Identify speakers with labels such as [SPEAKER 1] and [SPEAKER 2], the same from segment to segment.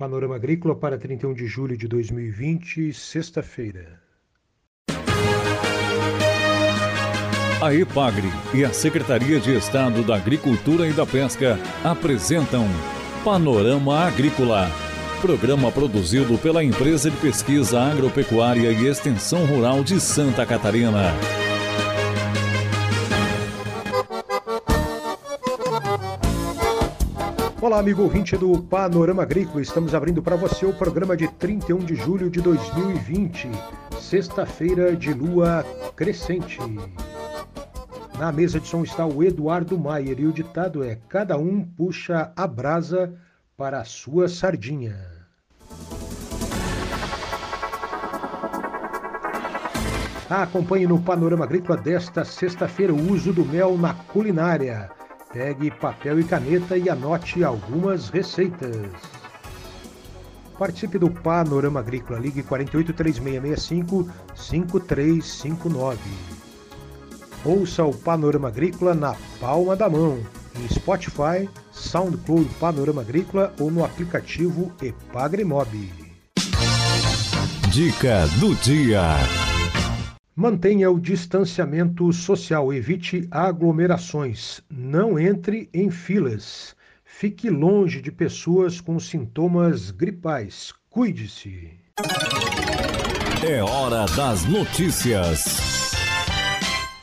[SPEAKER 1] Panorama Agrícola para 31 de julho de 2020, sexta-feira.
[SPEAKER 2] A EPAGRE e a Secretaria de Estado da Agricultura e da Pesca apresentam Panorama Agrícola, programa produzido pela Empresa de Pesquisa Agropecuária e Extensão Rural de Santa Catarina.
[SPEAKER 1] Olá, amigo ouvinte do Panorama Agrícola. Estamos abrindo para você o programa de 31 de julho de 2020, sexta-feira de lua crescente. Na mesa de som está o Eduardo Maier e o ditado é: Cada um puxa a brasa para a sua sardinha. Acompanhe no Panorama Agrícola desta sexta-feira o uso do mel na culinária. Pegue papel e caneta e anote algumas receitas. Participe do Panorama Agrícola. Ligue 48 3665 5359. Ouça o Panorama Agrícola na palma da mão, em Spotify, SoundCloud Panorama Agrícola ou no aplicativo Epagrimob.
[SPEAKER 2] Dica do dia.
[SPEAKER 1] Mantenha o distanciamento social, evite aglomerações, não entre em filas, fique longe de pessoas com sintomas gripais. Cuide-se.
[SPEAKER 2] É hora das notícias.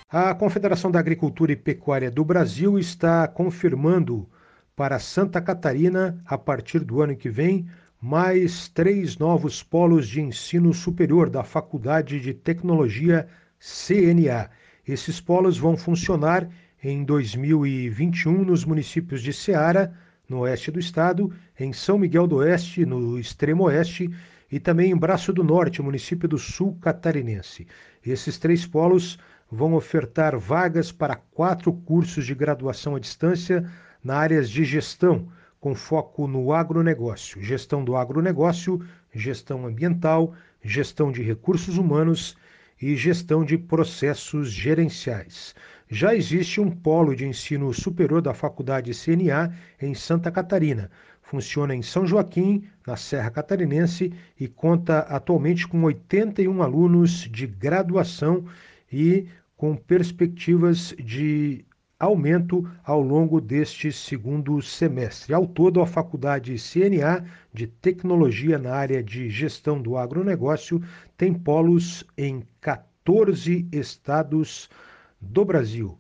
[SPEAKER 1] A Confederação da Agricultura e Pecuária do Brasil está confirmando para Santa Catarina, a partir do ano que vem, mais três novos polos de ensino superior da Faculdade de Tecnologia CNA. Esses polos vão funcionar em 2021 nos municípios de Ceará, no oeste do estado, em São Miguel do Oeste, no extremo oeste, e também em Braço do Norte, município do sul catarinense. Esses três polos vão ofertar vagas para quatro cursos de graduação à distância na áreas de gestão com foco no agronegócio, gestão do agronegócio, gestão ambiental, gestão de recursos humanos e gestão de processos gerenciais. Já existe um polo de ensino superior da Faculdade CNA em Santa Catarina. Funciona em São Joaquim, na Serra Catarinense, e conta atualmente com 81 alunos de graduação e com perspectivas de aumento ao longo deste segundo semestre. Ao todo, a Faculdade CNA de Tecnologia na área de gestão do agronegócio tem polos em 14 estados do Brasil.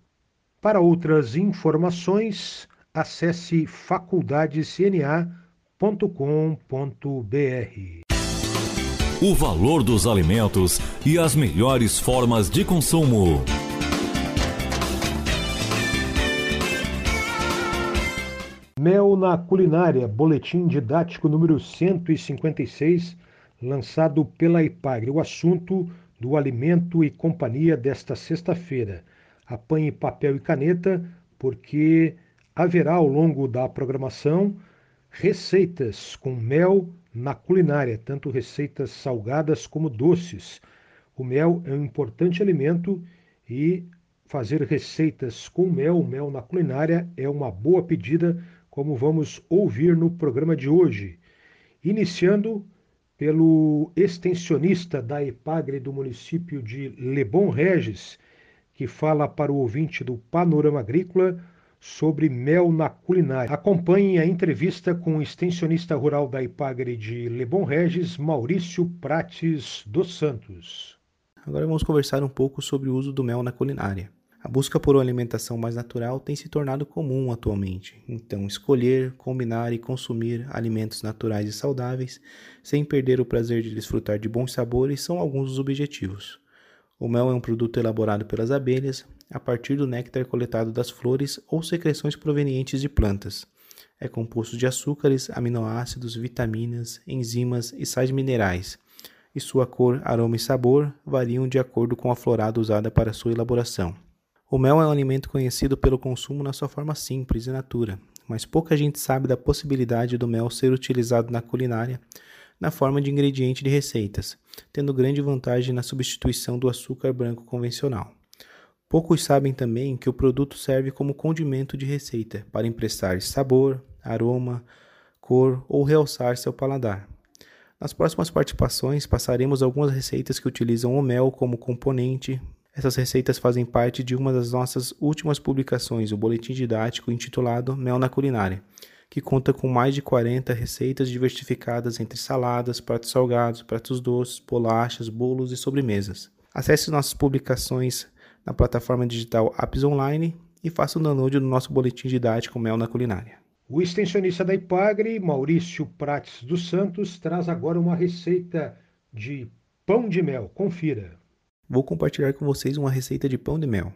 [SPEAKER 1] Para outras informações, acesse faculdadecna.com.br.
[SPEAKER 2] O valor dos alimentos e as melhores formas de consumo.
[SPEAKER 1] Mel na Culinária, boletim didático número 156, lançado pela IPAGRE. O assunto do alimento e companhia desta sexta-feira. Apanhe papel e caneta, porque haverá ao longo da programação receitas com mel na culinária, tanto receitas salgadas como doces. O mel é um importante alimento e fazer receitas com mel, mel na culinária, é uma boa pedida como vamos ouvir no programa de hoje, iniciando pelo extensionista da EPAGRE do município de Lebon Regis, que fala para o ouvinte do Panorama Agrícola sobre mel na culinária. Acompanhe a entrevista com o extensionista rural da EPAGRE de Lebon Regis, Maurício Prates dos Santos.
[SPEAKER 3] Agora vamos conversar um pouco sobre o uso do mel na culinária. A busca por uma alimentação mais natural tem se tornado comum atualmente, então escolher, combinar e consumir alimentos naturais e saudáveis sem perder o prazer de desfrutar de bons sabores são alguns dos objetivos. O mel é um produto elaborado pelas abelhas a partir do néctar coletado das flores ou secreções provenientes de plantas. É composto de açúcares, aminoácidos, vitaminas, enzimas e sais minerais, e sua cor, aroma e sabor variam de acordo com a florada usada para sua elaboração. O mel é um alimento conhecido pelo consumo na sua forma simples e natura, mas pouca gente sabe da possibilidade do mel ser utilizado na culinária na forma de ingrediente de receitas, tendo grande vantagem na substituição do açúcar branco convencional. Poucos sabem também que o produto serve como condimento de receita para emprestar sabor, aroma, cor ou realçar seu paladar. Nas próximas participações, passaremos algumas receitas que utilizam o mel como componente. Essas receitas fazem parte de uma das nossas últimas publicações, o boletim didático intitulado Mel na Culinária, que conta com mais de 40 receitas diversificadas entre saladas, pratos salgados, pratos doces, bolachas, bolos e sobremesas. Acesse nossas publicações na plataforma digital Apps Online e faça o download do nosso boletim didático Mel na Culinária.
[SPEAKER 1] O extensionista da Ipagre, Maurício Prates dos Santos, traz agora uma receita de pão de mel. Confira.
[SPEAKER 3] Vou compartilhar com vocês uma receita de pão de mel.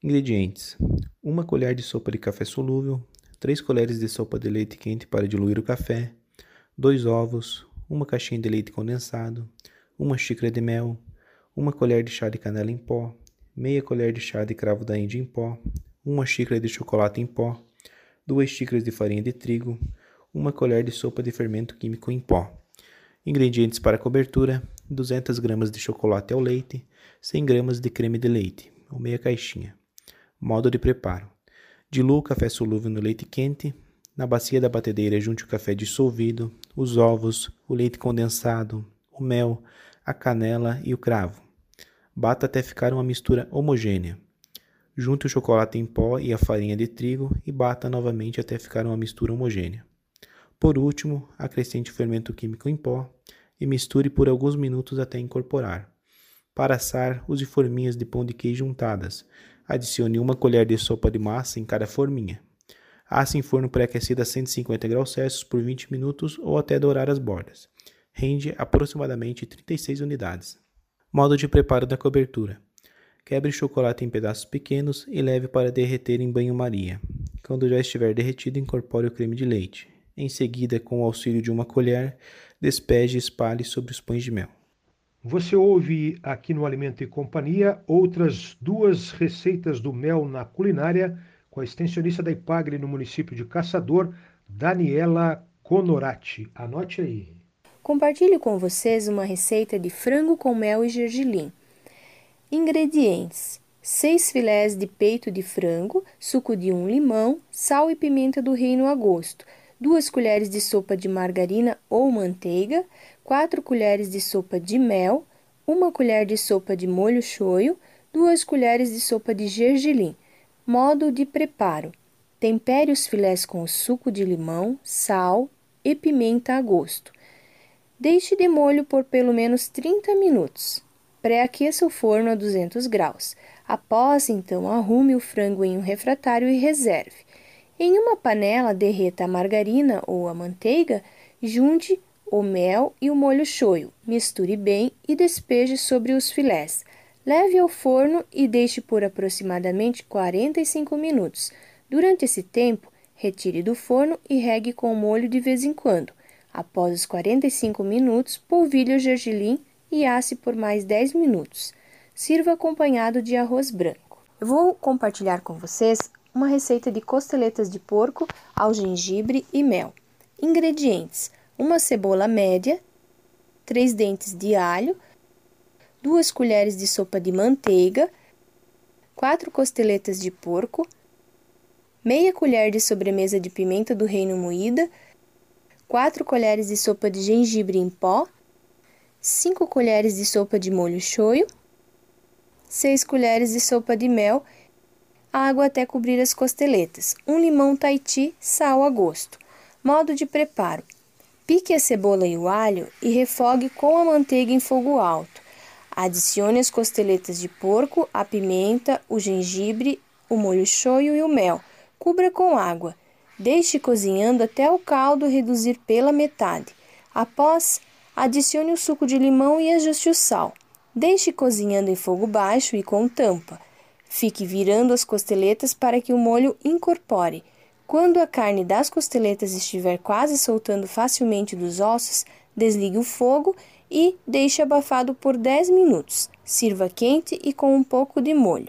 [SPEAKER 3] Ingredientes: uma colher de sopa de café solúvel, 3 colheres de sopa de leite quente para diluir o café, 2 ovos, uma caixinha de leite condensado, uma xícara de mel, uma colher de chá de canela em pó, meia colher de chá de cravo da Índia em pó, uma xícara de chocolate em pó, duas xícaras de farinha de trigo, uma colher de sopa de fermento químico em pó. Ingredientes para cobertura: 200 gramas de chocolate ao leite, 100 gramas de creme de leite, ou meia caixinha. Modo de preparo: dilua o café solúvel no leite quente. Na bacia da batedeira, junte o café dissolvido, os ovos, o leite condensado, o mel, a canela e o cravo. Bata até ficar uma mistura homogênea. Junte o chocolate em pó e a farinha de trigo e bata novamente até ficar uma mistura homogênea. Por último, acrescente o fermento químico em pó e misture por alguns minutos até incorporar. Para assar, use forminhas de pão de queijo untadas. Adicione uma colher de sopa de massa em cada forminha. Asse em forno pré-aquecido a 150 graus Celsius por 20 minutos ou até dourar as bordas. Rende aproximadamente 36 unidades. Modo de preparo da cobertura. Quebre o chocolate em pedaços pequenos e leve para derreter em banho-maria. Quando já estiver derretido, incorpore o creme de leite. Em seguida, com o auxílio de uma colher, despeje e espalhe sobre os pães de mel.
[SPEAKER 1] Você ouve aqui no Alimento e Companhia outras duas receitas do mel na culinária com a extensionista da Ipagre no município de Caçador, Daniela Conorati. Anote aí.
[SPEAKER 4] Compartilho com vocês uma receita de frango com mel e gergelim. Ingredientes: 6 filés de peito de frango, suco de um limão, sal e pimenta do reino a gosto, 2 colheres de sopa de margarina ou manteiga, 4 colheres de sopa de mel, 1 colher de sopa de molho shoyu, 2 colheres de sopa de gergelim. Modo de preparo: tempere os filés com suco de limão, sal e pimenta a gosto. Deixe de molho por pelo menos 30 minutos. Pré-aqueça o forno a 200 graus. Após, então, arrume o frango em um refratário e reserve. Em uma panela, derreta a margarina ou a manteiga, junte o mel e o molho shoyu, misture bem e despeje sobre os filés. Leve ao forno e deixe por aproximadamente 45 minutos. Durante esse tempo, retire do forno e regue com o molho de vez em quando. Após os 45 minutos, polvilhe o gergelim e asse por mais 10 minutos. Sirva acompanhado de arroz branco. Eu vou compartilhar com vocês uma receita de costeletas de porco ao gengibre e mel. Ingredientes: uma cebola média, 3 dentes de alho, 2 colheres de sopa de manteiga, 4 costeletas de porco, meia colher de sobremesa de pimenta do reino moída, 4 colheres de sopa de gengibre em pó, 5 colheres de sopa de molho shoyu, 6 colheres de sopa de mel, água até cobrir as costeletas, um limão Tahiti, sal a gosto. Modo de preparo: pique a cebola e o alho e refogue com a manteiga em fogo alto. Adicione as costeletas de porco, a pimenta, o gengibre, o molho shoyu e o mel. Cubra com água. Deixe cozinhando até o caldo reduzir pela metade. Após, Adicione o suco de limão e ajuste o sal. Deixe cozinhando em fogo baixo e com tampa. Fique virando as costeletas para que o molho incorpore. Quando a carne das costeletas estiver quase soltando facilmente dos ossos, desligue o fogo e deixe abafado por 10 minutos. Sirva quente e com um pouco de molho.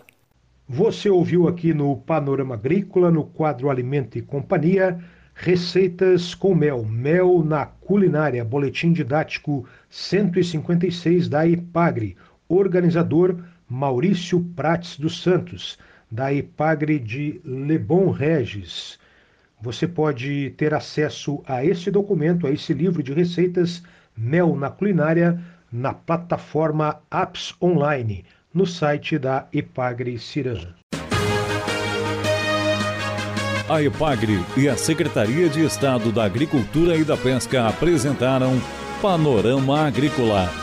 [SPEAKER 1] Você ouviu aqui no Panorama Agrícola, no quadro Alimento e Companhia, Receitas com mel, mel na culinária, boletim didático 156 da IPAGRE, organizador Maurício Prates dos Santos, da IPAGRE de Lebon Regis. Você pode ter acesso a esse documento, a esse livro de receitas Mel na Culinária, na plataforma Apps Online, no site da Epagre Cirã.
[SPEAKER 2] A Epagre e a Secretaria de Estado da Agricultura e da Pesca apresentaram Panorama Agrícola,